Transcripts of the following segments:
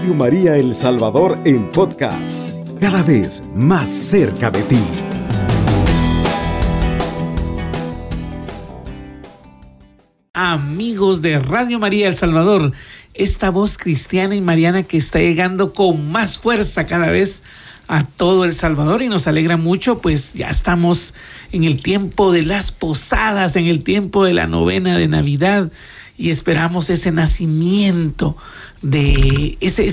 Radio María El Salvador en podcast, cada vez más cerca de ti. Amigos de Radio María El Salvador, esta voz cristiana y mariana que está llegando con más fuerza cada vez a todo El Salvador y nos alegra mucho, pues ya estamos en el tiempo de las posadas, en el tiempo de la novena de Navidad y esperamos ese nacimiento de ese,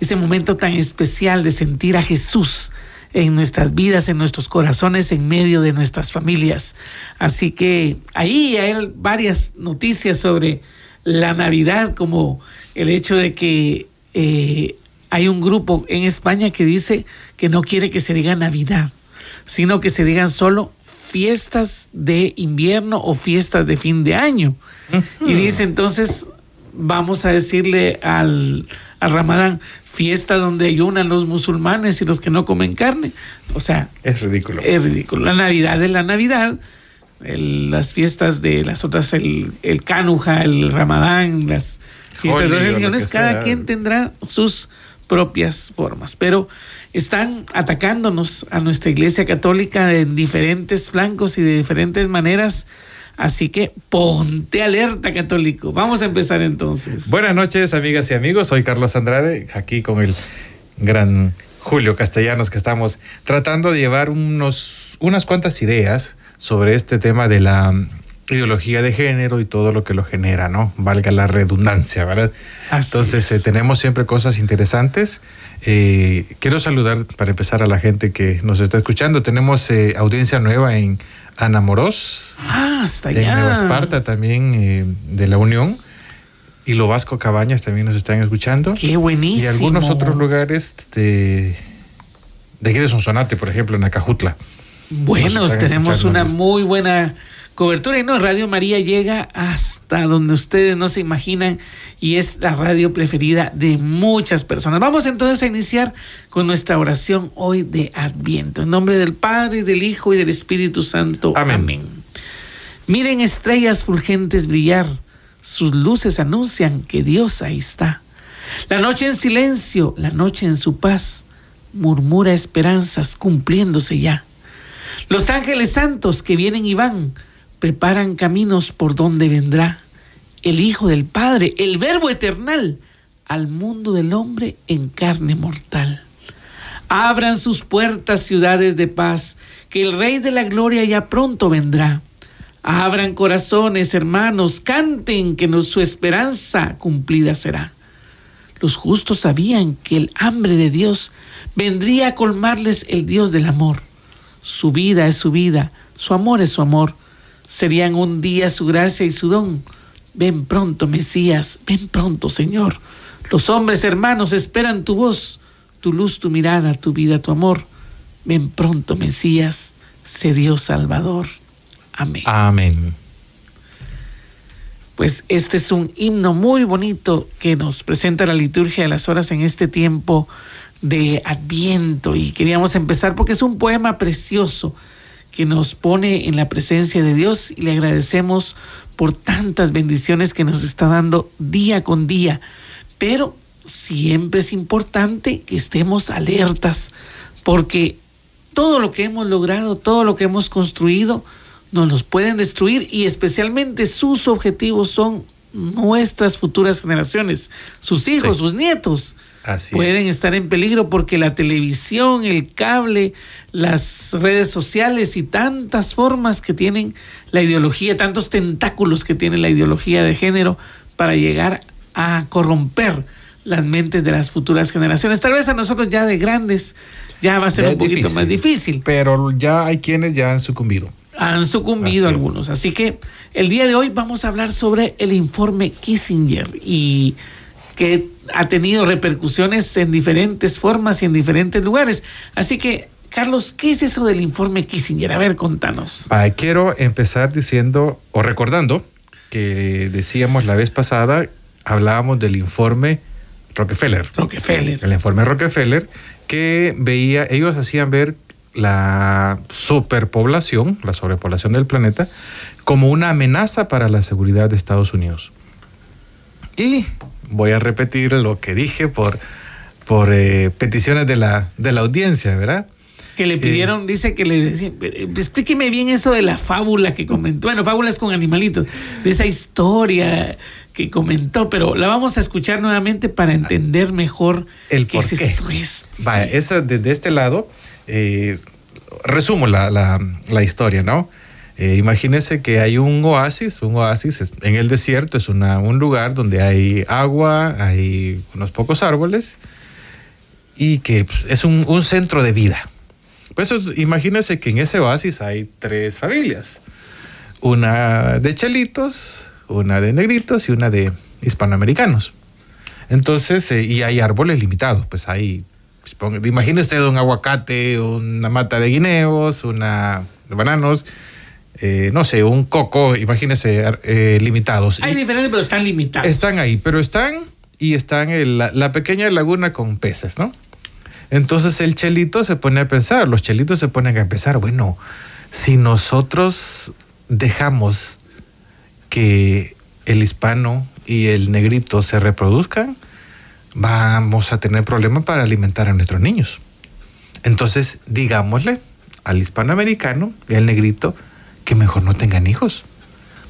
ese momento tan especial de sentir a Jesús en nuestras vidas, en nuestros corazones, en medio de nuestras familias. Así que ahí hay varias noticias sobre la Navidad, como el hecho de que eh, hay un grupo en España que dice que no quiere que se diga Navidad, sino que se digan solo fiestas de invierno o fiestas de fin de año. Y dice entonces, vamos a decirle al, Ramadán, fiesta donde ayunan los musulmanes y los que no comen carne. O sea, es ridículo. Es ridículo. La Navidad es la Navidad. las fiestas de las otras, el, el Canuja, el Ramadán, las fiestas de religiones, cada quien tendrá sus propias formas, pero están atacándonos a nuestra Iglesia Católica en diferentes flancos y de diferentes maneras. Así que ponte alerta, católico. Vamos a empezar entonces. Buenas noches, amigas y amigos. Soy Carlos Andrade, aquí con el gran Julio Castellanos, que estamos tratando de llevar unos, unas cuantas ideas sobre este tema de la ideología de género y todo lo que lo genera, ¿no? Valga la redundancia, ¿verdad? Entonces, eh, tenemos siempre cosas interesantes. Eh, quiero saludar, para empezar, a la gente que nos está escuchando. Tenemos eh, audiencia nueva en Ana Moros. Ah, está En Nueva Esparta también, de la Unión. Y lo Vasco Cabañas también nos están escuchando. Qué buenísimo. Y algunos otros lugares de, de aquí de Sonsonate, por ejemplo, en Acajutla. Bueno, tenemos una muy buena cobertura. Y no, Radio María llega hasta donde ustedes no se imaginan y es la radio preferida de muchas personas. Vamos entonces a iniciar con nuestra oración hoy de Adviento. En nombre del Padre, del Hijo y del Espíritu Santo. Amén. Miren estrellas fulgentes brillar. Sus luces anuncian que Dios ahí está. La noche en silencio, la noche en su paz, murmura esperanzas cumpliéndose ya. Los ángeles santos que vienen y van, preparan caminos por donde vendrá el Hijo del Padre, el Verbo eternal, al mundo del hombre en carne mortal. Abran sus puertas ciudades de paz, que el Rey de la Gloria ya pronto vendrá. Abran corazones, hermanos, canten que su esperanza cumplida será. Los justos sabían que el hambre de Dios vendría a colmarles el Dios del amor. Su vida es su vida, su amor es su amor serían un día su gracia y su don. Ven pronto, Mesías, ven pronto, Señor. Los hombres hermanos esperan tu voz, tu luz, tu mirada, tu vida, tu amor. Ven pronto, Mesías, sé Dios Salvador. Amén. Amén. Pues este es un himno muy bonito que nos presenta la liturgia de las horas en este tiempo de Adviento y queríamos empezar porque es un poema precioso que nos pone en la presencia de Dios y le agradecemos por tantas bendiciones que nos está dando día con día. Pero siempre es importante que estemos alertas porque todo lo que hemos logrado, todo lo que hemos construido, nos los pueden destruir y especialmente sus objetivos son nuestras futuras generaciones, sus hijos, sus nietos pueden estar en peligro porque la televisión, el cable, las redes sociales y tantas formas que tienen la ideología, tantos tentáculos que tiene la ideología de género para llegar a corromper las mentes de las futuras generaciones. Tal vez a nosotros ya de grandes ya va a ser un poquito más difícil. Pero ya hay quienes ya han sucumbido. Han sucumbido algunos. Así que el día de hoy vamos a hablar sobre el informe Kissinger y que ha tenido repercusiones en diferentes formas y en diferentes lugares. Así que, Carlos, ¿qué es eso del informe Kissinger? A ver, contanos. Ah, quiero empezar diciendo o recordando que decíamos la vez pasada, hablábamos del informe Rockefeller. Rockefeller. El informe Rockefeller que veía, ellos hacían ver la superpoblación, la sobrepoblación del planeta, como una amenaza para la seguridad de Estados Unidos. Y voy a repetir lo que dije por, por eh, peticiones de la, de la audiencia, ¿verdad? que le pidieron, dice que le decían, explíqueme bien eso de la fábula que comentó, bueno, fábulas con animalitos, de esa historia que comentó, pero la vamos a escuchar nuevamente para entender mejor el qué es esto. Vaya, eso desde este lado, eh, resumo la, la, la, historia, ¿no? Eh, imagínense que hay un oasis, un oasis en el desierto, es una, un lugar donde hay agua, hay unos pocos árboles y que pues, es un, un centro de vida pues imagínense que en ese oasis hay tres familias. Una de chelitos, una de negritos y una de hispanoamericanos. Entonces, eh, y hay árboles limitados, pues hay, pues, imagínese un aguacate, una mata de guineos, una de bananos, eh, no sé, un coco, imagínese eh, limitados. Hay diferentes, pero están limitados. Están ahí, pero están y están en la pequeña laguna con peces, ¿no? Entonces el chelito se pone a pensar, los chelitos se ponen a pensar, bueno, si nosotros dejamos que el hispano y el negrito se reproduzcan, vamos a tener problemas para alimentar a nuestros niños. Entonces, digámosle al hispanoamericano y al negrito que mejor no tengan hijos.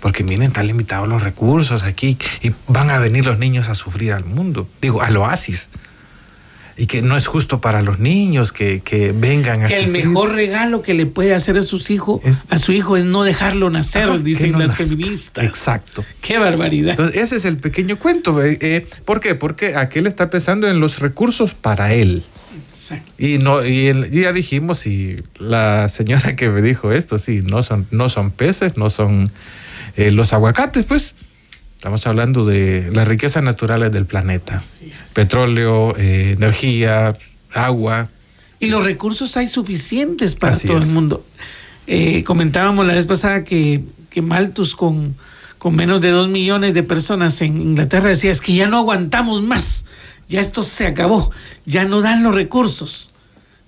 Porque miren, están limitados los recursos aquí y van a venir los niños a sufrir al mundo, digo, al oasis. Y que no es justo para los niños que, que vengan a que el mejor regalo que le puede hacer a sus hijos a su hijo es no dejarlo nacer dicen las feministas. Exacto. Qué barbaridad. Entonces ese es el pequeño cuento eh, eh, ¿por qué? porque aquel está pensando en los recursos para él Exacto. y no y, ya dijimos y la señora que me dijo esto sí no son no son peces no son eh, los aguacates pues Estamos hablando de las riquezas naturales del planeta. Petróleo, eh, energía, agua. Y los recursos hay suficientes para todo el mundo. Eh, comentábamos la vez pasada que, que Malthus con, con menos de dos millones de personas en Inglaterra decía es que ya no aguantamos más, ya esto se acabó, ya no dan los recursos.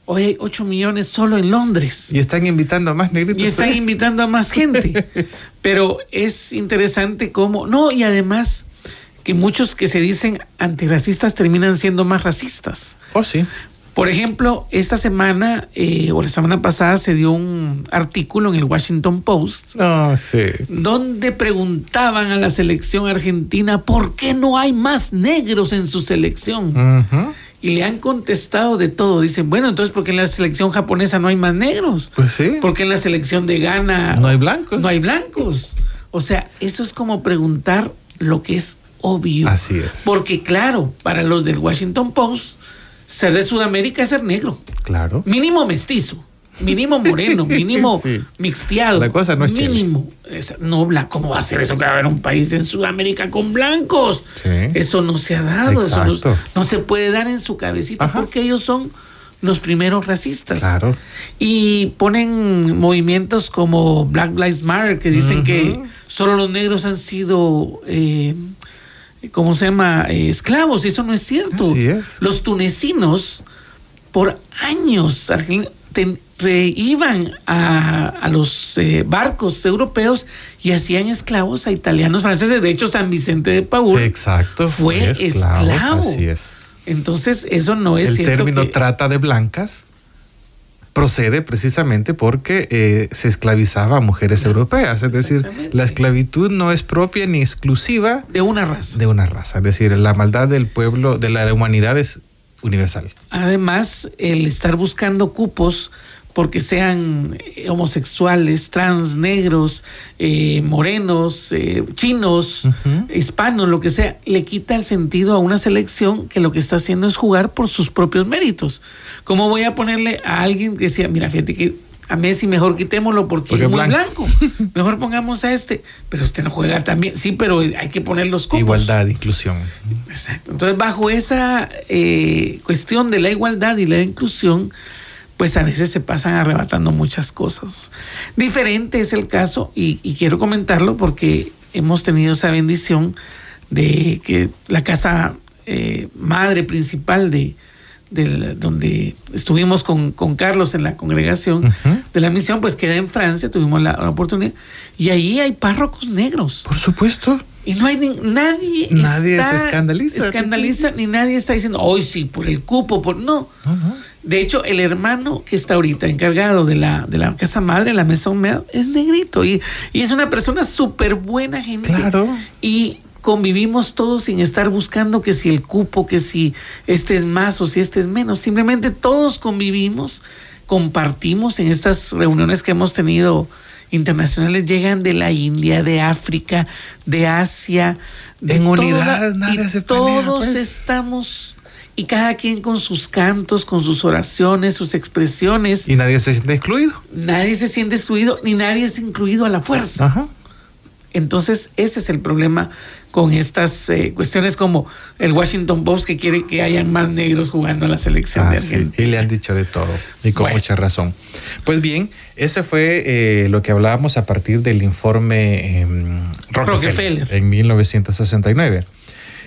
Hoy hay 8 millones solo en Londres. Y están invitando a más negritos. Y están ¿eh? invitando a más gente. Pero es interesante cómo... No, y además que muchos que se dicen antirracistas terminan siendo más racistas. Oh, sí. Por ejemplo, esta semana eh, o la semana pasada se dio un artículo en el Washington Post oh, sí. donde preguntaban a la selección argentina por qué no hay más negros en su selección. Uh y le han contestado de todo. Dicen, bueno, entonces, ¿por qué en la selección japonesa no hay más negros? Pues sí. Porque en la selección de Ghana no hay blancos. No hay blancos. O sea, eso es como preguntar lo que es obvio. Así es. Porque, claro, para los del Washington Post, ser de Sudamérica es ser negro. Claro. Mínimo mestizo mínimo moreno, mínimo mixteado. La cosa no es mínimo. no, ¿Cómo va a ser eso que va a haber un país en Sudamérica con blancos? Eso no se ha dado. Eso no, se puede dar en su cabecita porque ellos son los primeros racistas. Claro. Y ponen movimientos como Black Lives Matter que dicen que solo los negros han sido. Eh, ¿Cómo se llama? Eh, esclavos, y eso no es cierto. Así es. Los tunecinos, por años, iban a, los eh, barcos europeos y hacían esclavos a italianos, franceses. De hecho, San Vicente de Paúl Exacto, fue, esclavo, Así es. Entonces, eso no es El cierto. El término trata de blancas procede precisamente porque eh, se esclavizaba a mujeres europeas. Es decir, la esclavitud no es propia ni exclusiva de una raza. De una raza. Es decir, la maldad del pueblo, de la humanidad es universal. Además, el estar buscando cupos porque sean eh, homosexuales, trans, negros, eh, morenos, eh, chinos, hispanos, lo que sea, le quita el sentido a una selección que lo que está haciendo es jugar por sus propios méritos. ¿Cómo voy a ponerle a alguien que decía, mira, fíjate que a Messi mejor quitémoslo porque, es muy blanco. mejor pongamos a este, pero usted no juega también. Sí, pero hay que poner los cupos. Igualdad, inclusión. Exacto. Entonces, bajo esa cuestión de la igualdad y la inclusión, pues a veces se pasan arrebatando muchas cosas. Diferente es el caso, y, quiero comentarlo porque hemos tenido esa bendición de que la casa eh, madre principal de, donde estuvimos con, Carlos en la congregación de la misión, pues queda en Francia, tuvimos la, oportunidad, y allí hay párrocos negros. Por supuesto. Y no hay nadie, nadie está, se escandaliza. escandaliza ni nadie está diciendo, hoy sí, por el cupo, por no. De hecho, el hermano que está ahorita encargado de la, de la casa madre, la Maison Mère, es negrito y, y es una persona súper buena gente. Claro. Y convivimos todos sin estar buscando que si el cupo, que si este es más o si este es menos. Simplemente todos convivimos, compartimos en estas reuniones que hemos tenido internacionales llegan de la India, de África, de Asia. De en unidad, se Todos pues. estamos y cada quien con sus cantos, con sus oraciones, sus expresiones. Y nadie se siente excluido. Nadie se siente excluido, ni nadie es incluido a la fuerza. Ajá. Entonces, ese es el problema con estas eh, cuestiones como el Washington Post que quiere que hayan más negros jugando a la selección ah, de Argentina. y le han dicho de todo, y con mucha razón. Pues bien, ese fue eh, lo que hablábamos a partir del informe em, Rockefeller, en 1969.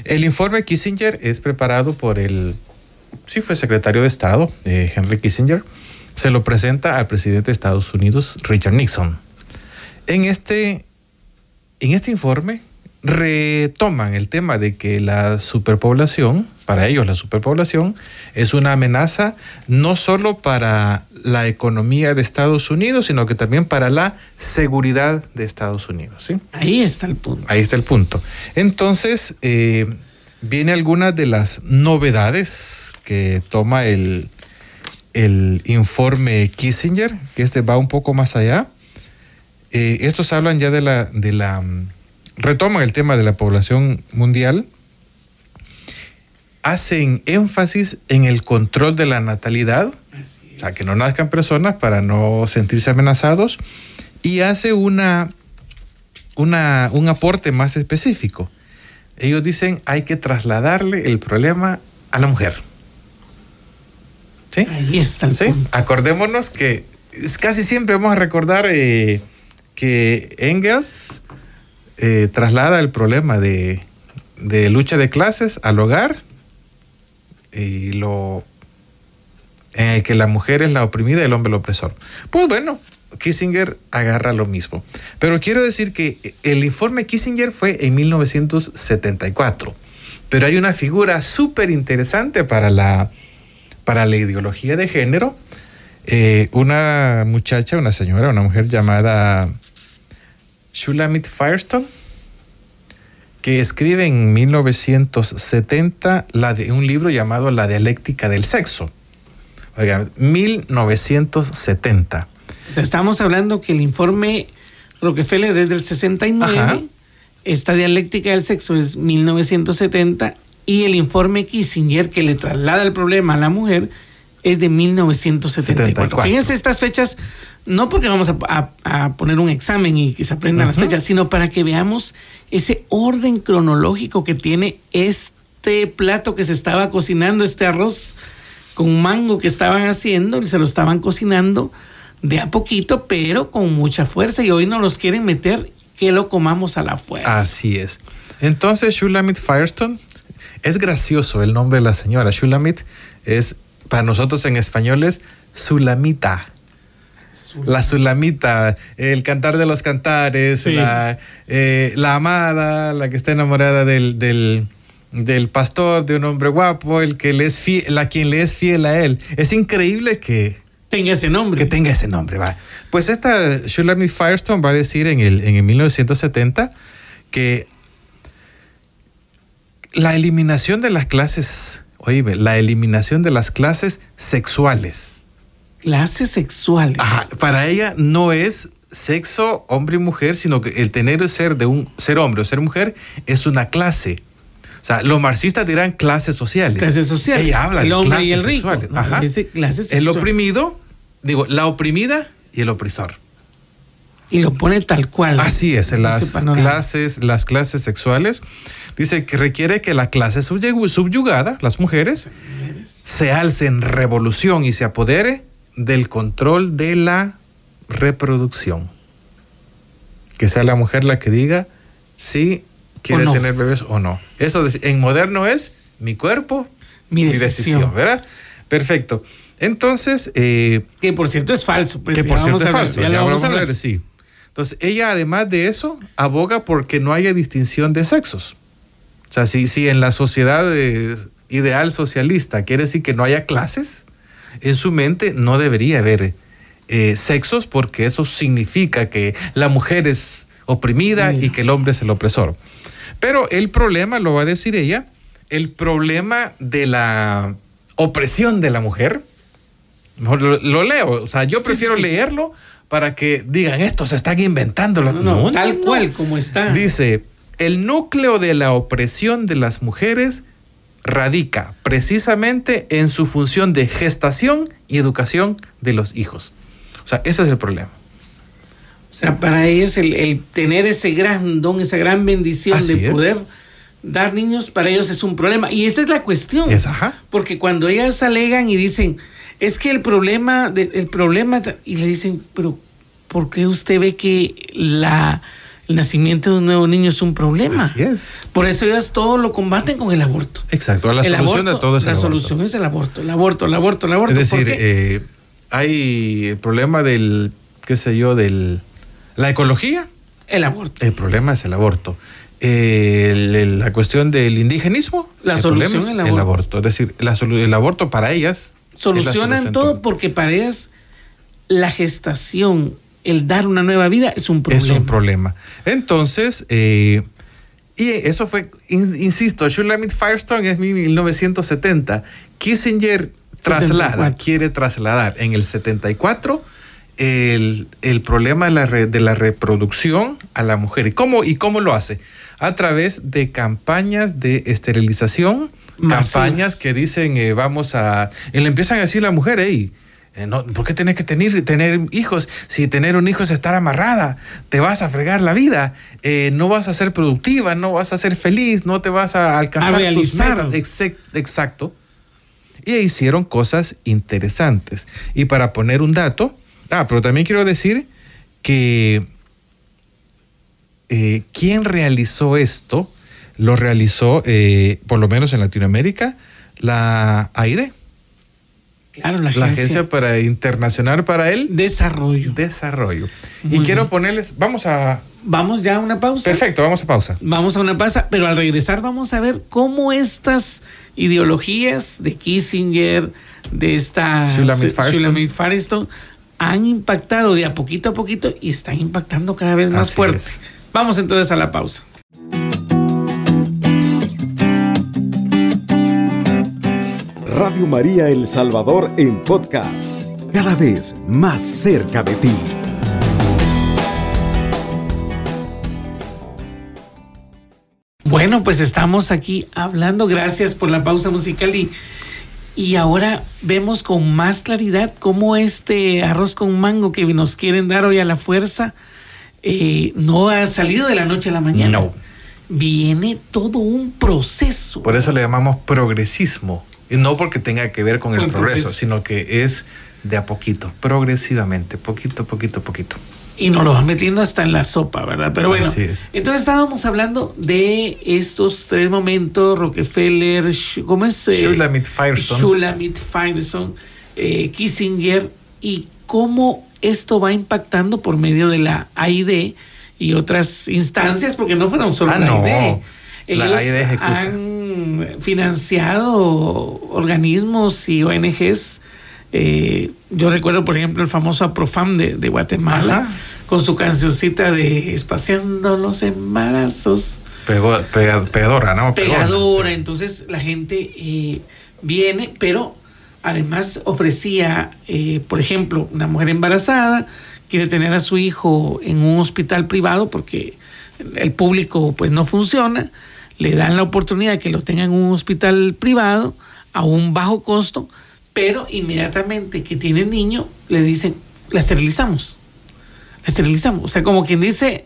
El informe Kissinger es preparado por el, sí fue secretario de Estado, eh, Henry Kissinger. Se lo presenta al presidente de Estados Unidos, Richard Nixon. En este en este informe retoman el tema de que la superpoblación, para ellos la superpoblación, es una amenaza no solo para la economía de Estados Unidos, sino que también para la seguridad de Estados Unidos. ¿sí? Ahí está el punto. Ahí está el punto. Entonces, eh, viene alguna de las novedades que toma el, el informe Kissinger, que este va un poco más allá eh, estos hablan ya de la, de la, mm, retoman el tema de la población mundial, hacen énfasis en el control de la natalidad, o sea, que no nazcan personas para no sentirse amenazados, y hace una, una, un aporte más específico. Ellos dicen hay que trasladarle el problema a la mujer. ¿Sí? Ahí está el ¿Sí? Acordémonos que casi siempre vamos a recordar eh, que Engels eh, traslada el problema de, lucha de clases al hogar y lo en el que la mujer es la oprimida y el hombre el opresor. Pues bueno, Kissinger agarra lo mismo. Pero quiero decir que el informe Kissinger fue en 1974, pero hay una figura súper interesante para la, para la ideología de género, eh, una muchacha, una señora, una mujer llamada Shulamit Firestone, que escribe en 1970 la de, un libro llamado La dialéctica del sexo. Oigan, 1970. Estamos hablando que el informe Rockefeller desde el 69, esta dialéctica del sexo es 1970 y el informe Kissinger que le traslada el problema a la mujer es de 1974. Fíjense estas fechas, no porque vamos a, poner un examen y que se aprendan las fechas, sino para que veamos ese orden cronológico que tiene este plato que se estaba cocinando, este arroz con mango que estaban haciendo y se lo estaban cocinando de a poquito, pero con mucha fuerza y hoy no los quieren meter que lo comamos a la fuerza. Así es. Entonces, Shulamit Firestone, es gracioso el nombre de la señora. Shulamit es para nosotros en español es Sulamita. La Sulamita, el cantar de los cantares, eh, la, amada, la que está enamorada del, del, pastor, de un hombre guapo, el que le es fiel, la quien le es fiel a él. Es increíble que tenga ese nombre. Que tenga ese nombre, va. Pues esta Shulamit Firestone va a decir en el, en el 1970 que la eliminación de las clases oye, la eliminación de las clases sexuales. Clases sexuales. para ella no es sexo hombre y mujer, sino que el tener o ser de un ser hombre o ser mujer es una clase. O sea, los marxistas dirán clases sociales. Clases sociales. Ella habla el de hombre clases y el rico. Sexuales. Ajá. clases el oprimido, digo, la oprimida y el opresor. Y lo pone tal cual. Así es, las clases, las clases sexuales Dice que requiere que la clase subyugada, las mujeres, se alce en revolución y se apodere del control de la reproducción. Que sea la mujer la que diga si quiere tener bebés o no. Eso en moderno es mi cuerpo, mi decisión, ¿verdad? Perfecto. Entonces. Eh, que por cierto es falso. Pues, que por cierto es falso. Ya, lo vamos a ver, sí. Entonces, ella además de eso, aboga porque no haya distinción de sexos. O sea, si, si en la sociedad eh, ideal socialista quiere decir que no haya clases, en su mente no debería haber eh, sexos porque eso significa que la mujer es oprimida y que el hombre es el opresor. Pero el problema, lo va a decir ella, el problema de la opresión de la mujer, lo, leo, o sea, yo prefiero leerlo para que digan, esto se están inventando. No, tal cual como está. Dice, el núcleo de la opresión de las mujeres radica precisamente en su función de gestación y educación de los hijos. O sea, ese es el problema. O sea, para ellos el, tener ese gran don, esa gran bendición de poder dar niños, para ellos es un problema. Y esa es la cuestión. Porque cuando ellas alegan y dicen, es que el problema, de, el problema, y le dicen, pero ¿por qué usted ve que la el nacimiento de un nuevo niño es un problema. Así es. Por eso ellas todo lo combaten con el aborto. Exacto, la solución de todo es el la solución es el aborto, el aborto, el aborto, el aborto. Es decir, eh, hay el problema del, qué sé yo, del la ecología. El aborto. El problema es el aborto. la cuestión del indigenismo. La solución es el aborto. Es decir, el aborto para ellas. Solucionan todo porque para ellas la gestación el dar una nueva vida es un problema. Es un problema. Entonces, eh, y eso fue, insisto, Shulamit Firestone es 1970. Kissinger traslada, quiere trasladar en el 74 el, problema de la, de la, reproducción a la mujer. ¿Y cómo, ¿Y cómo lo hace? A través de campañas de esterilización, campañas que dicen, eh, vamos a... Y le empiezan a decir a la mujer, hey, eh, ¿Por qué tienes que tener, tener hijos? Si tener un hijo es estar amarrada, te vas a fregar la vida, eh, no vas a ser productiva, no vas a ser feliz, no te vas a alcanzar a tus metas. Exacto. Y hicieron cosas interesantes. Y para poner un dato, ah, pero también quiero decir que eh, quien realizó esto, lo realizó, por lo menos en Latinoamérica, la AID Claro, la, agencia, para internacional para el desarrollo. Desarrollo. y quiero ponerles, vamos a Vamos ya a una pausa. Perfecto, vamos a pausa. Vamos a una pausa, pero al regresar vamos a ver cómo estas ideologías de Kissinger, de esta Shulamit Firestone, han impactado de a poquito a poquito y están impactando cada vez más fuerte. Vamos entonces a la pausa. Radio María El Salvador en podcast, cada vez más cerca de ti. Bueno, pues estamos aquí hablando, gracias por la pausa musical y, y ahora vemos con más claridad cómo este arroz con mango que nos quieren dar hoy a la fuerza eh, no ha salido de la noche a la mañana. No. Viene todo un proceso. Por eso le llamamos progresismo. No porque tenga que ver con el progreso, sino que es de a poquito, progresivamente, poquito, poquito, poquito. Y nos lo van metiendo hasta en la sopa, ¿verdad? Pero bueno, entonces estábamos hablando de estos tres momentos, Rockefeller, ¿cómo es? Eh, Shulamit Firestone. Shulamit Firestone, eh, Kissinger, y cómo esto va impactando por medio de la AID y otras instancias, porque no fueron solo ah, la AID. Ellos han financiado organismos y ONGs. Eh, yo recuerdo, por ejemplo, el famoso Aprofam de, de Guatemala, con su cancioncita de Espaciando los embarazos. pegadora, ¿no? Pegadora. Entonces la gente eh, viene, pero además ofrecía, eh, por ejemplo, una mujer embarazada quiere tener a su hijo en un hospital privado porque el público pues no funciona le dan la oportunidad de que lo tengan en un hospital privado a un bajo costo, pero inmediatamente que tiene niño, le dicen, la esterilizamos. La esterilizamos. O sea, como quien dice,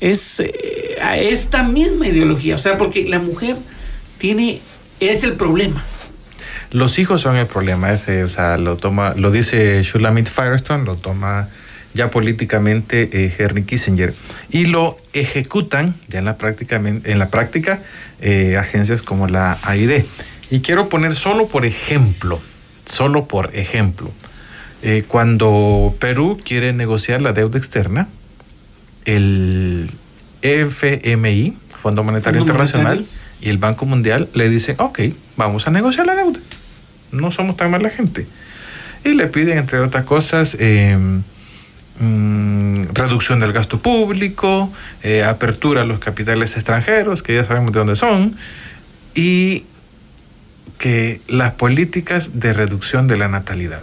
es eh, a esta misma ideología. O sea, porque la mujer tiene, es el problema. Los hijos son el problema, ese, o sea, lo toma, lo dice Shulamit Firestone, lo toma ya políticamente eh, Henry Kissinger y lo ejecutan ya en la práctica, en la práctica eh, agencias como la AID. Y quiero poner solo por ejemplo, solo por ejemplo, eh, cuando Perú quiere negociar la deuda externa, el FMI, Fondo Monetario Internacional, y el Banco Mundial le dicen, ok, vamos a negociar la deuda. No somos tan mala gente. Y le piden, entre otras cosas, em, mm, reducción del gasto público, eh, apertura a los capitales extranjeros, que ya sabemos de dónde son, y que las políticas de reducción de la natalidad,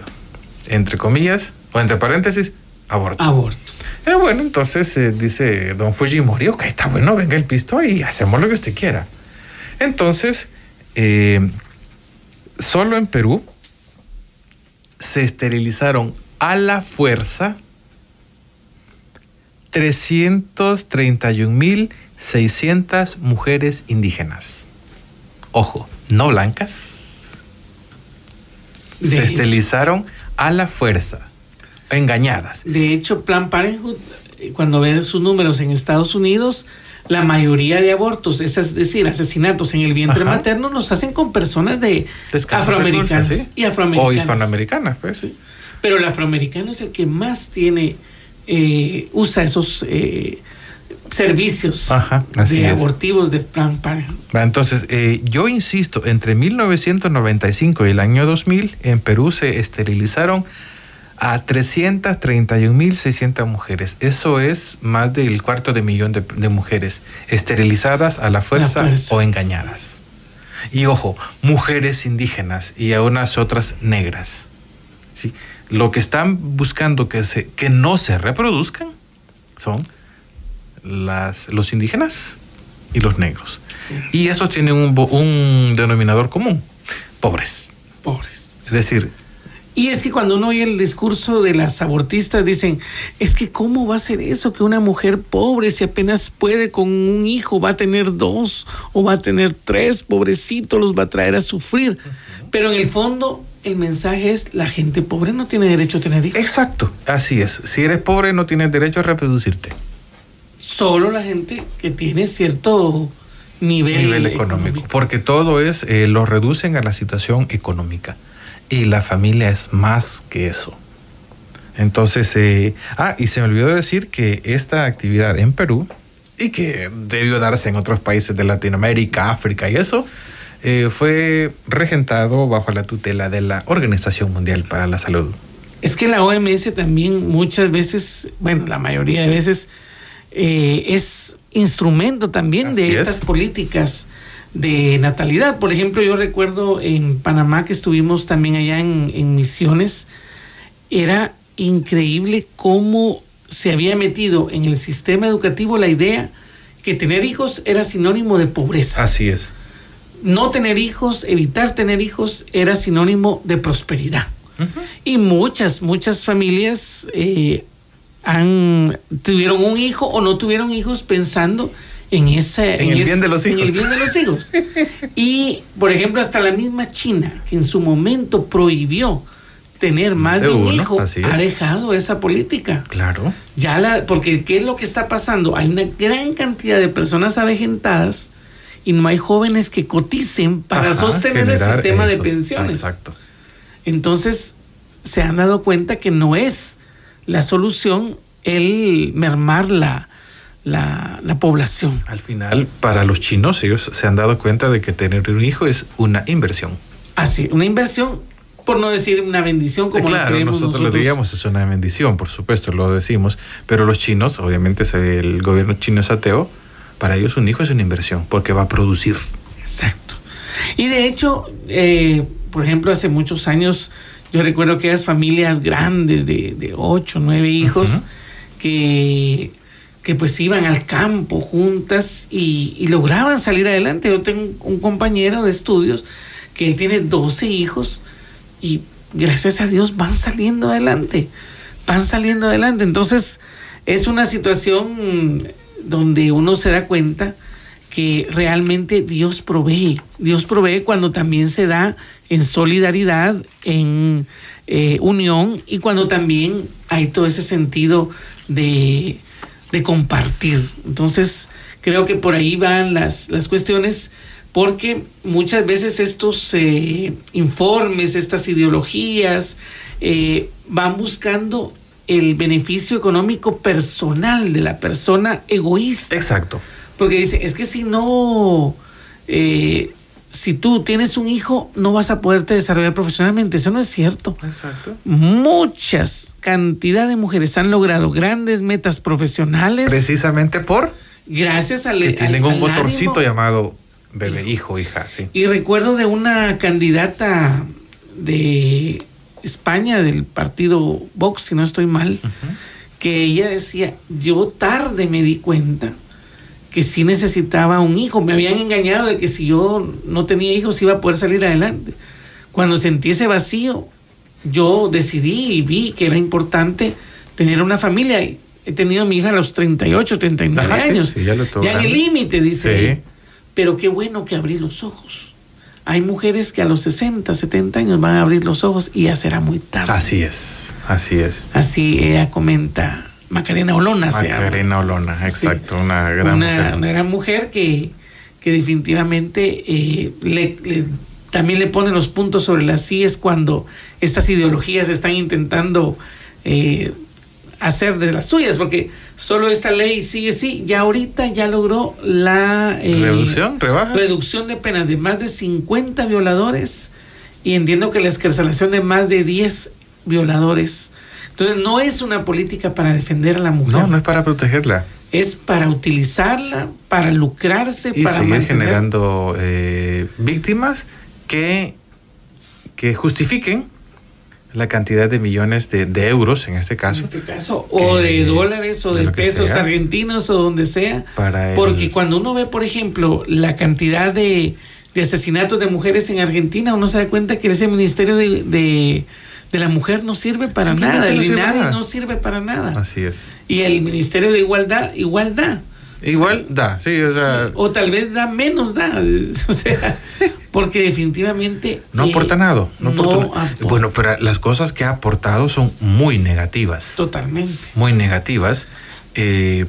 entre comillas, o entre paréntesis, aborto. Aborto. Eh, bueno, entonces eh, dice don Fujimori, ok, está bueno, venga el pisto y hacemos lo que usted quiera. Entonces, eh, solo en Perú se esterilizaron a la fuerza 331.600 mujeres indígenas. Ojo, no blancas. se esterilizaron a la fuerza, engañadas. De hecho, Plan Parenthood, cuando ve sus números en Estados Unidos, la mayoría de abortos, es decir, asesinatos en el vientre materno, los hacen con personas de, afroamericanas y afroamericanas. O hispanoamericanas, pues. Pero el afroamericano es el que más tiene, eh, usa esos eh, servicios de abortivos de Plan Parenthood. Entonces, eh, yo insisto, entre 1995 y el año 2000, en Perú se esterilizaron a 331.600 mujeres. Eso es más del cuarto de millón de, mujeres esterilizadas a la fuerza, o engañadas. Y ojo, mujeres indígenas y a unas otras negras. ¿sí? Lo que están buscando que, se, que no se reproduzcan son las, los indígenas y los negros. Y esos tienen un, un denominador común, pobres. Pobres. Es decir, y es que cuando uno oye el discurso de las abortistas, dicen, es que cómo va a ser eso, que una mujer pobre, si apenas puede con un hijo, va a tener dos o va a tener tres, pobrecito, los va a traer a sufrir. Pero en el fondo, el mensaje es, la gente pobre no tiene derecho a tener hijos. Exacto, así es. Si eres pobre, no tienes derecho a reproducirte. Solo la gente que tiene cierto nivel, económico. Porque todo es, eh, lo reducen a la situación económica. Y la familia es más que eso. Entonces, eh, ah, y se me olvidó decir que esta actividad en Perú, y que debió darse en otros países de Latinoamérica, África y eso, eh, fue regentado bajo la tutela de la Organización Mundial para la Salud. Es que la OMS también muchas veces, bueno, la mayoría de veces, eh, es instrumento también de estas políticas de natalidad. Por ejemplo, yo recuerdo en Panamá que estuvimos también allá en, misiones, era increíble cómo se había metido en el sistema educativo la idea que tener hijos era sinónimo de pobreza. Así es. No tener hijos, evitar tener hijos era sinónimo de prosperidad. Y muchas, muchas familias eh, han, tuvieron un hijo o no tuvieron hijos pensando en, ese, en, el bien de los hijos. En el bien de los hijos. y, por ejemplo, hasta la misma China, que en su momento prohibió tener más de, un hijo, ha dejado esa política. Claro. Ya la, porque ¿qué es lo que está pasando? Hay una gran cantidad de personas avejentadas y no hay jóvenes que coticen para sostener el sistema de pensiones. Exacto. Entonces, se han dado cuenta que no es la solución el mermar la, la, población. Al final, para los chinos, ellos se han dado cuenta de que tener un hijo es una inversión. Así, una inversión, por no decir una bendición como claro, nosotros, nosotros lo diríamos, es una bendición, por supuesto, lo decimos, pero los chinos, obviamente el gobierno chino es ateo, para ellos un hijo es una inversión, porque va a producir. Exacto. Y de hecho, eh, por ejemplo, hace muchos años, yo recuerdo que aquellas familias grandes de, de ocho, nueve hijos, que que pues iban al campo juntas y, lograban salir adelante. Yo tengo un compañero de estudios que él tiene 12 hijos y gracias a Dios van saliendo adelante, van saliendo adelante. Entonces es una situación donde uno se da cuenta que realmente Dios provee, Dios provee cuando también se da en solidaridad, en eh, unión y cuando también hay todo ese sentido de de compartir. Entonces, creo que por ahí van las, las cuestiones, porque muchas veces estos eh, informes, estas ideologías, eh, van buscando el beneficio económico personal de la persona egoísta. Exacto. Porque dice, es que si no, eh, si tú tienes un hijo, no vas a poderte desarrollar profesionalmente. Eso no es cierto. Exacto. Muchas cantidad de mujeres han logrado grandes metas profesionales. Precisamente por gracias al que tienen al- un al motorcito ánimo. llamado bebé, hijo, hija, sí. Y recuerdo de una candidata de España, del partido Vox, si no estoy mal, que ella decía, yo tarde me di cuenta que sí necesitaba un hijo. Me habían engañado de que si yo no tenía hijos iba a poder salir adelante. Cuando sentí ese vacío, yo decidí y vi que era importante tener una familia. He tenido a mi hija a los 38, 39 Ajá, sí, años. sí, ya ya en el límite, dice. Sí. Pero qué bueno que abrí los ojos. Hay mujeres que a los 60, 70 años van a abrir los ojos y ya será muy tarde. Así es, así es. Así ella comenta Macarena Olona. Macarena Olona, exacto, una gran una, mujer. una gran mujer que, que definitivamente eh, le, le- también le pone los puntos sobre las sillas cuando estas ideologías están intentando eh, hacer de las suyas, porque solo esta ley sigue sí, ya ahorita ya logró la eh, ¿Reducción? ¿Rebaja? reducción de penas de más de 50 violadores y entiendo que la escarcelación de más de 10 violadores. Entonces no es una política para defender a la mujer No, no es para protegerla. es para utilizarla, para lucrarse, Y para seguir mantener- generando eh, víctimas que, que justifiquen la cantidad de millones de, de euros, en este en caso, este caso, o de dólares, o de pesos sea. argentinos, o donde sea. para el- Porque cuando uno ve, por ejemplo, la cantidad de, de asesinatos de mujeres en Argentina, uno se da cuenta que ese ministerio de, de, de la mujer no sirve para nada, el INADI no sirve para nada. Así es. Y el ministerio de igualdad, igualdad. Igual da, sí, o sea, o tal vez da menos, da. O sea, porque definitivamente. no eh, aporta nada. No aporta nada. Bueno, pero las cosas que ha aportado son muy negativas. Totalmente. Muy negativas. Eh,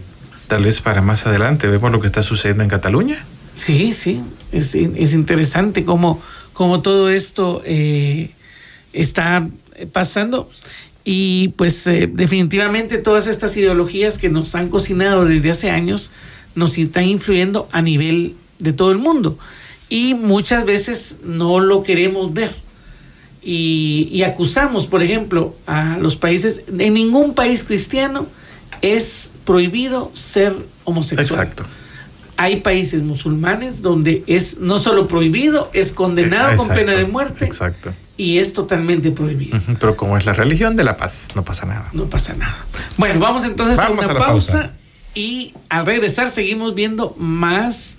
tal vez para más adelante vemos lo que está sucediendo en Cataluña. Sí, sí, es, es interesante cómo, cómo todo esto eh, está pasando y pues eh, definitivamente todas estas ideologías que nos han cocinado desde hace años nos están influyendo a nivel de todo el mundo y muchas veces no lo queremos ver y, y acusamos, por ejemplo, a los países, en ningún país cristiano es prohibido ser homosexual Exacto. hay países musulmanes donde es no solo prohibido, es condenado con pena de muerte Exacto. y es totalmente prohibido. Pero como es la religión de la paz, no pasa nada. No pasa nada. Bueno, vamos entonces Vamos a una a la pausa, pausa. y al regresar seguimos viendo más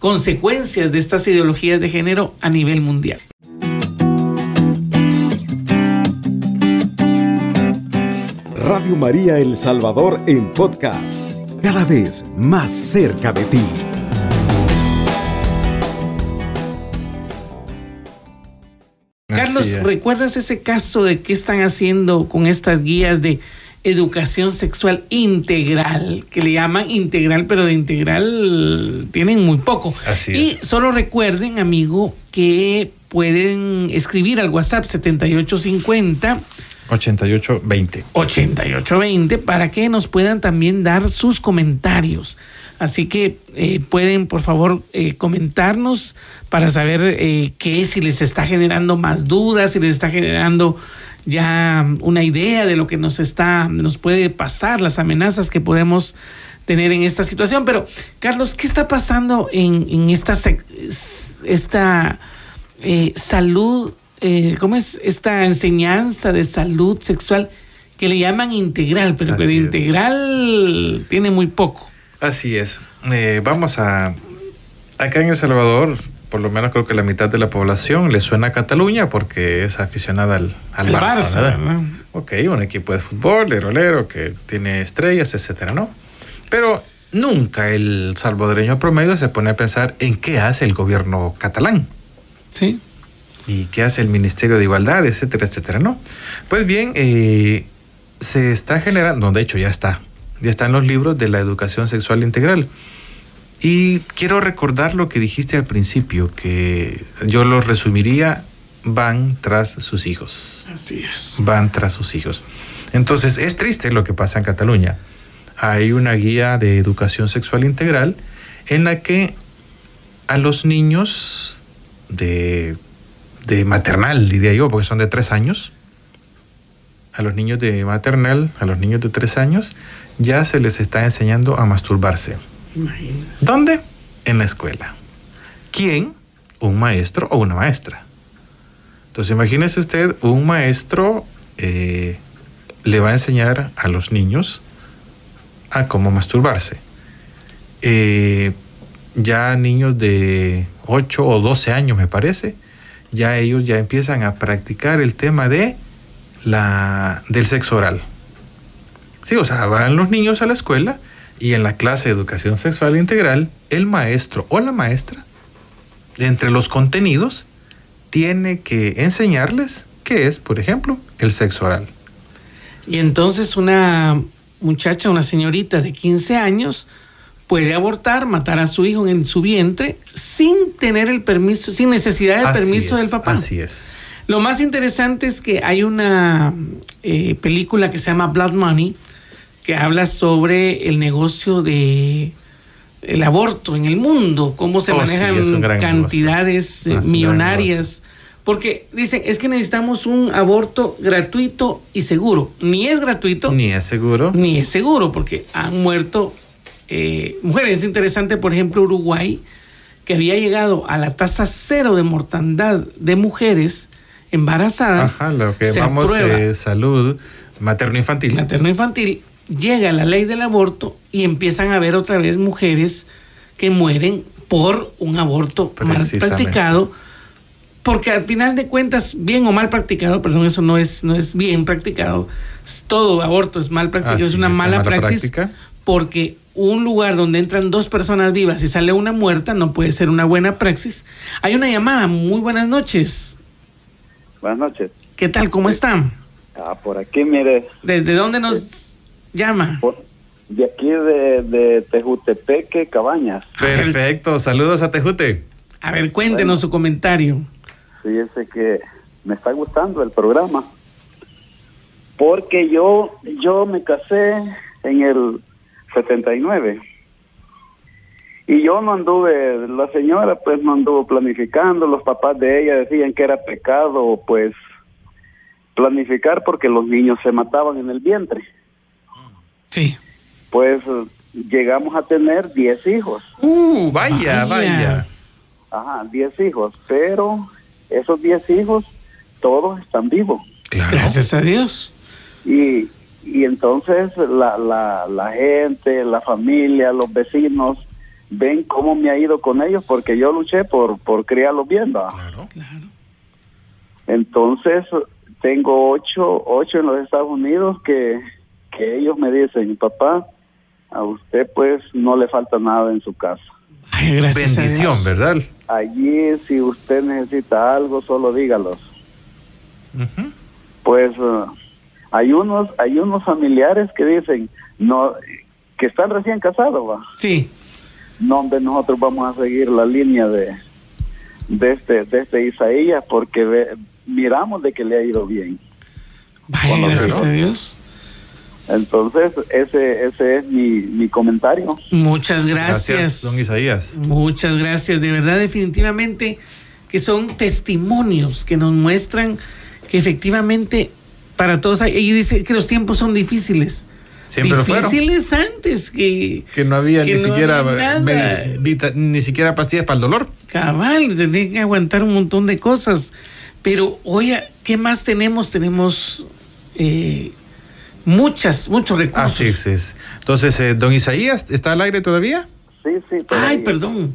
consecuencias de estas ideologías de género a nivel mundial. Radio María El Salvador en podcast, cada vez más cerca de ti. Carlos. ¿recuerdas ese caso de qué están haciendo con estas guías de educación sexual integral, que le llaman integral, pero de integral tienen muy poco? Así y es. solo recuerden, amigo, que pueden escribir al WhatsApp 7850 88-20. 8820 para que nos puedan también dar sus comentarios. Así que eh, pueden, por favor, eh, comentarnos para saber eh, qué, si les está generando más dudas, si les está generando ya una idea de lo que nos está, nos puede pasar, las amenazas que podemos tener en esta situación. Pero, Carlos, ¿qué está pasando en, en esta, esta eh, salud, eh, ¿cómo es? Esta enseñanza de salud sexual que le llaman integral, pero que de es. integral tiene muy poco. Así es. Eh, vamos a. Acá en El Salvador, por lo menos creo que la mitad de la población le suena a Cataluña porque es aficionada al, al El Barça, Barça, ¿verdad? ¿verdad? Ok, un equipo de fútbol, lerolero, que tiene estrellas, etcétera, ¿no? Pero nunca el salvadoreño promedio se pone a pensar en qué hace el gobierno catalán Sí. y qué hace el Ministerio de Igualdad, etcétera, etcétera, ¿no? Pues bien, eh, se está generando, de hecho ya está, ya están los libros de la educación sexual integral. Y quiero recordar lo que dijiste al principio, que yo lo resumiría, van tras sus hijos, Así es. van tras sus hijos. Entonces, es triste lo que pasa en Cataluña. Hay una guía de educación sexual integral en la que a los niños de, de maternal, diría yo, porque son de tres años, a los niños de maternal, a los niños de tres años, ya se les está enseñando a masturbarse. ¿Dónde? En la escuela. ¿Quién? Un maestro o una maestra. Entonces imagínese usted, un maestro eh, le va a enseñar a los niños a cómo masturbarse. Eh, ya niños de 8 o 12 años, me parece, ya ellos ya empiezan a practicar el tema de la, del sexo oral. Sí, o sea, van los niños a la escuela y en la clase de educación sexual integral, el maestro o la maestra, entre los contenidos, tiene que enseñarles qué es, por ejemplo, el sexo oral. Y entonces una muchacha, una señorita de 15 años, puede abortar, matar a su hijo en su vientre sin tener el permiso, sin necesidad del Así permiso es, del papá. Así es. Lo más interesante es que hay una eh, película que se llama Blood Money que habla sobre el negocio de el aborto en el mundo, cómo se Oh, manejan cantidades negocio. eh, millonarias. Porque dicen, es que necesitamos un aborto gratuito y seguro. Ni es gratuito, Ni es seguro. ni es seguro, porque han muerto eh, mujeres. Es interesante, por ejemplo, Uruguay, que había llegado a la tasa cero de mortandad de mujeres embarazadas. Ajá, lo que llamamos eh, salud materno-infantil. materno-infantil, llega la ley del aborto y empiezan a haber otra vez mujeres que mueren por un aborto mal practicado. Porque al final de cuentas, bien o mal practicado, perdón, eso no es, no es bien practicado, todo aborto es mal practicado, es una es, mala, mala praxis, práctica. porque un lugar donde entran dos personas vivas y sale una muerta no puede ser una buena praxis. Hay una llamada, muy buenas noches. Buenas noches. ¿Qué tal? ¿Cómo están? Ah, por aquí, mire, ¿Desde dónde nos llama? por- de aquí de, de Tejutepeque, Cabañas. Perfecto, saludos a Tejute. A ver, cuéntenos su comentario. Fíjese que me está gustando el programa. Porque yo, yo me casé en el 79. Y yo no anduve, la señora pues no anduvo planificando, los papás de ella decían que era pecado pues planificar porque los niños se mataban en el vientre. Sí. Pues llegamos a tener 10 hijos. Uh, vaya, Vaya. vaya. Ajá, 10 hijos, pero esos 10 hijos todos están vivos. Claro. Gracias a Dios. Y, y entonces la, la, la gente, la familia, los vecinos ven cómo me ha ido con ellos porque yo luché por, por criarlos bien. Claro. Claro. Entonces tengo ocho, ocho en los Estados Unidos que, que ellos me dicen, papá, a usted pues no le falta nada en su casa. Ay, gracias a Bendición. ¿verdad? Allí si usted necesita algo, solo dígalos. Pues eh, hay unos hay unos familiares que dicen no que están recién casados va Sí. no hombre nosotros vamos a seguir la línea de de este de este Isaías porque ve- miramos de que le ha ido bien Vaya, gracias a Dios. Entonces ese ese es mi, mi comentario Muchas gracias. don Isaías. Muchas gracias. De verdad, definitivamente, que son testimonios que nos muestran que efectivamente para todos hay. Y dice que los tiempos son difíciles. Siempre lo fueron. difíciles antes que. Que no había que ni no siquiera había nada. medis- vita- ni siquiera pastillas para el dolor. Cabal, se tiene que aguantar un montón de cosas. Pero, oye, ¿qué más tenemos? Tenemos eh, muchas, muchos recursos. Así es, es. Entonces, eh, don Isaías, ¿está al aire todavía? sí sí Ay, perdón.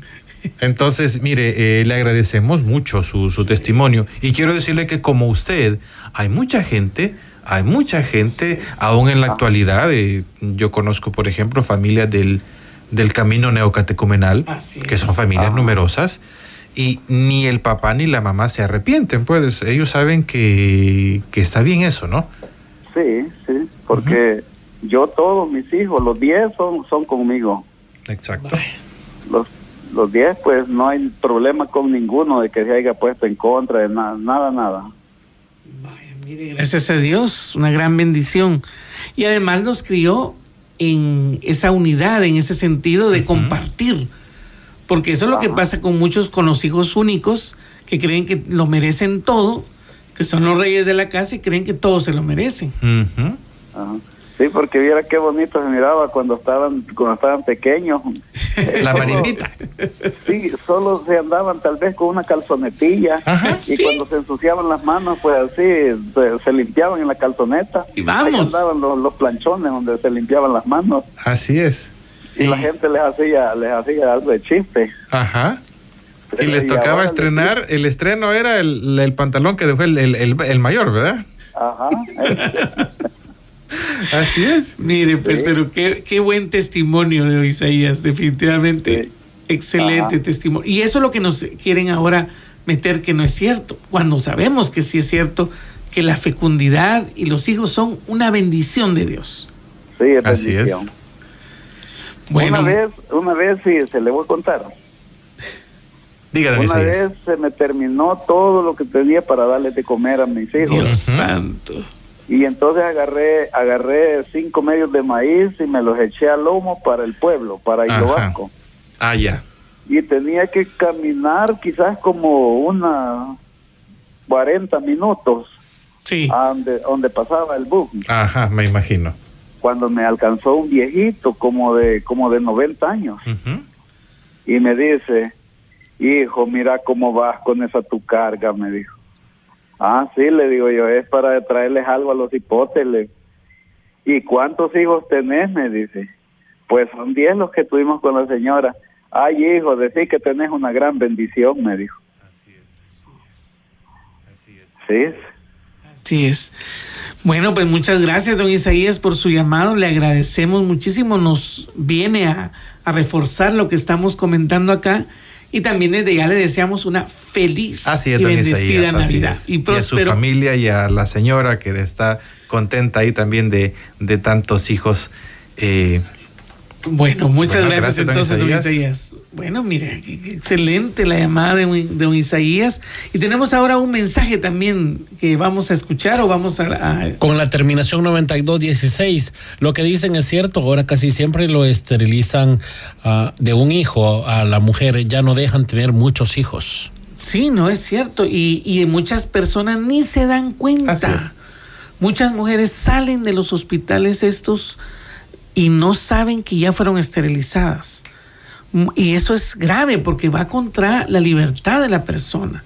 Entonces, mire, eh, le agradecemos mucho su, su testimonio y quiero decirle que como usted, hay mucha gente, hay mucha gente, aún en la actualidad, eh, yo conozco, por ejemplo, familias del, del camino neocatecumenal, Así que es. son familias numerosas, y ni el papá ni la mamá se arrepienten, pues ellos saben que, que está bien eso, ¿no? sí sí porque yo todos mis hijos los 10 son son conmigo Exacto. Los los 10 pues no hay problema con ninguno de que se haya puesto en contra de nada nada nada Vaya, Mire, gracias a Dios, una gran bendición. Y además los crió en esa unidad, en ese sentido de compartir. Porque eso es lo que pasa con muchos, con los hijos únicos, que creen que lo merecen todo, que son los reyes de la casa y creen que todos se lo merecen. Sí, porque viera qué bonito se miraba cuando estaban cuando estaban pequeños. La marimbita. Sí, solo se andaban tal vez con una calzonetilla y cuando se ensuciaban las manos, pues así se, limpiaban en la calzoneta. Y vamos. andaban los, planchones donde se limpiaban las manos. Así es. Y, la gente les hacía les hacía algo de chiste. Ajá. Y les tocaba estrenar, el estreno era el, pantalón que dejó el, el mayor, ¿verdad? Ajá. Así es. Mire, pues, pero qué, qué, buen testimonio de Isaías, definitivamente. Excelente testimonio. Y eso es lo que nos quieren ahora meter que no es cierto, cuando sabemos que sí es cierto, que la fecundidad y los hijos son una bendición de Dios. Sí, es Así bendición. Bueno. Una vez, una vez sí, se le voy a contar. Dígame, una vez se me terminó todo lo que tenía para darle de comer a mis hijos. Dios santo. Y entonces agarré agarré cinco medios de maíz y me los eché al lomo para el pueblo, para Hilo Vasco. Ah, ya. Y tenía que caminar quizás como una 40 minutos. Sí. A donde, donde pasaba el bus. Ajá, me imagino. Cuando me alcanzó un viejito como de como de 90 años. Y me dice, hijo, mira cómo vas con esa tu carga, me dijo. Ah, sí, le digo yo, es para traerles algo a los hipóteles. ¿Y cuántos hijos tenés? Me dice. Pues son diez los que tuvimos con la señora. Ay, hijo, decir que tenés una gran bendición, me dijo. Así es. Así es. Sí. Así es. Bueno, pues muchas gracias, don Isaías, por su llamado. Le agradecemos muchísimo. Nos viene a, a reforzar lo que estamos comentando acá y también desde ya le deseamos una feliz y bendecida Navidad. Y, a su familia y a la señora que está contenta ahí también de, de tantos hijos eh, bueno, muchas gracias, entonces, don Isaías. Bueno, mire, excelente la llamada de, don Isaías. Y tenemos ahora un mensaje también que vamos a escuchar o vamos a... Con la terminación 9216, lo que dicen es cierto, ahora casi siempre lo esterilizan ah, de un hijo a la mujer, ya no dejan tener muchos hijos. Sí, no es cierto. Y, y muchas personas ni se dan cuenta. Muchas mujeres salen de los hospitales estos y no saben que ya fueron esterilizadas. Y eso es grave porque va contra la libertad de la persona.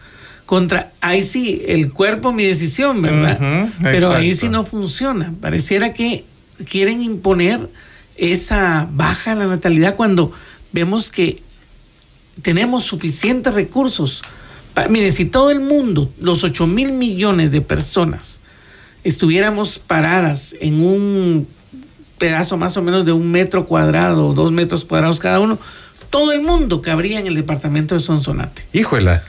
Contra, ahí sí, el cuerpo, mi decisión, ¿verdad? Pero ahí sí no funciona. Pareciera que quieren imponer esa baja en la natalidad cuando vemos que tenemos suficientes recursos. Mire, si todo el mundo, los 8 mil millones de personas, estuviéramos paradas en un pedazo más o menos de un metro cuadrado, dos metros cuadrados cada uno, todo el mundo cabría en el departamento de Sonsonate. Híjola.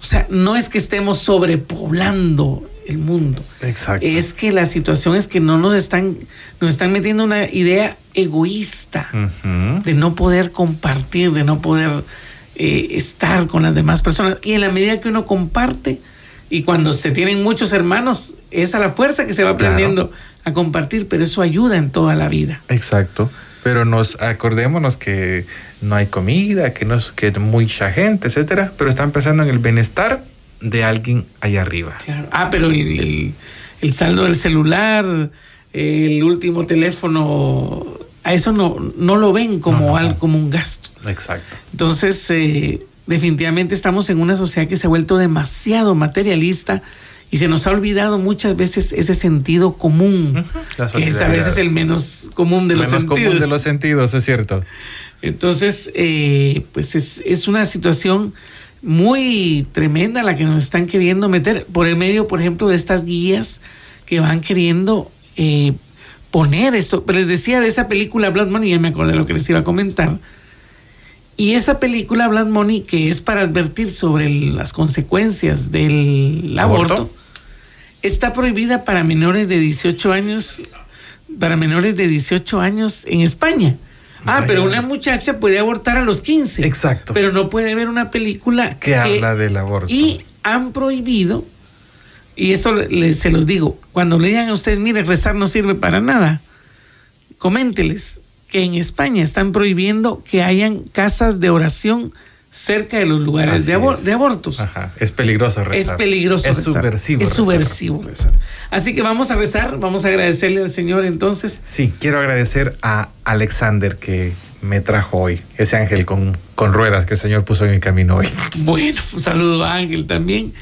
O sea, no es que estemos sobrepoblando el mundo. Exacto. Es que la situación es que no nos están, nos están metiendo una idea egoísta de no poder compartir, de no poder eh, estar con las demás personas. Y en la medida que uno comparte, y cuando se tienen muchos hermanos, es a la fuerza que se va aprendiendo a compartir, pero eso ayuda en toda la vida. Exacto. Pero nos acordémonos que no hay comida, que no es que mucha gente, etcétera, pero están pensando en el bienestar de alguien allá arriba. Ah, pero el, saldo del celular, el último teléfono, a eso no, no lo ven como, algo, como un gasto. Exacto. Entonces, eh, definitivamente estamos en una sociedad que se ha vuelto demasiado materialista y se nos ha olvidado muchas veces ese sentido común, que es a veces el menos común de los menos sentidos. común de los sentidos, es cierto. Entonces, eh, pues es, es, una situación muy tremenda la que nos están queriendo meter por el medio, por ejemplo, de estas guías que van queriendo eh, poner esto. Pero les decía de esa película Blood Money, ya me acordé de lo que les iba a comentar. Y esa película Blood Money, que es para advertir sobre las consecuencias del aborto, está prohibida para menores de 18 años, para menores de 18 años en España. Ah, pero una muchacha puede abortar a los 15. Exacto. Pero no puede ver una película que, habla del aborto. Y han prohibido y eso se los digo, cuando le digan a ustedes, mire, rezar no sirve para nada, coménteles que en España están prohibiendo que hayan casas de oración cerca de los lugares de, abortos. Es peligroso rezar. Es peligroso es subversivo. Es subversivo rezar. Así que vamos a rezar, vamos a agradecerle al Señor entonces. Sí, quiero agradecer a Alexander que me trajo hoy, ese ángel con, con ruedas que el Señor puso en mi camino hoy. Bueno, un saludo a Ángel también.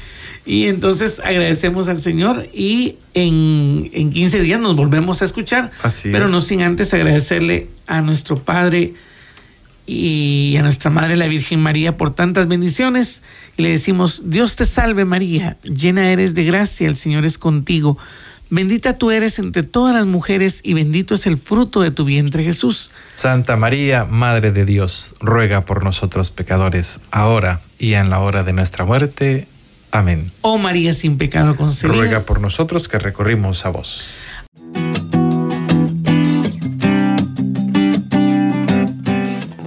Y entonces agradecemos al Señor y en, en 15 días nos volvemos a escuchar. Así pero no sin antes agradecerle a nuestro Padre y a nuestra Madre la Virgen María por tantas bendiciones. Y le decimos, Dios te salve María, llena eres de gracia, el Señor es contigo. Bendita tú eres entre todas las mujeres y bendito es el fruto de tu vientre Jesús. Santa María, Madre de Dios, ruega por nosotros pecadores, ahora y en la hora de nuestra muerte. Amén. Oh María sin pecado concebida. Ruega por nosotros que recorrimos a vos.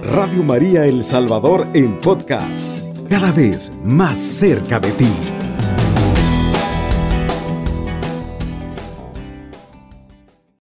Radio María El Salvador en podcast, cada vez más cerca de ti.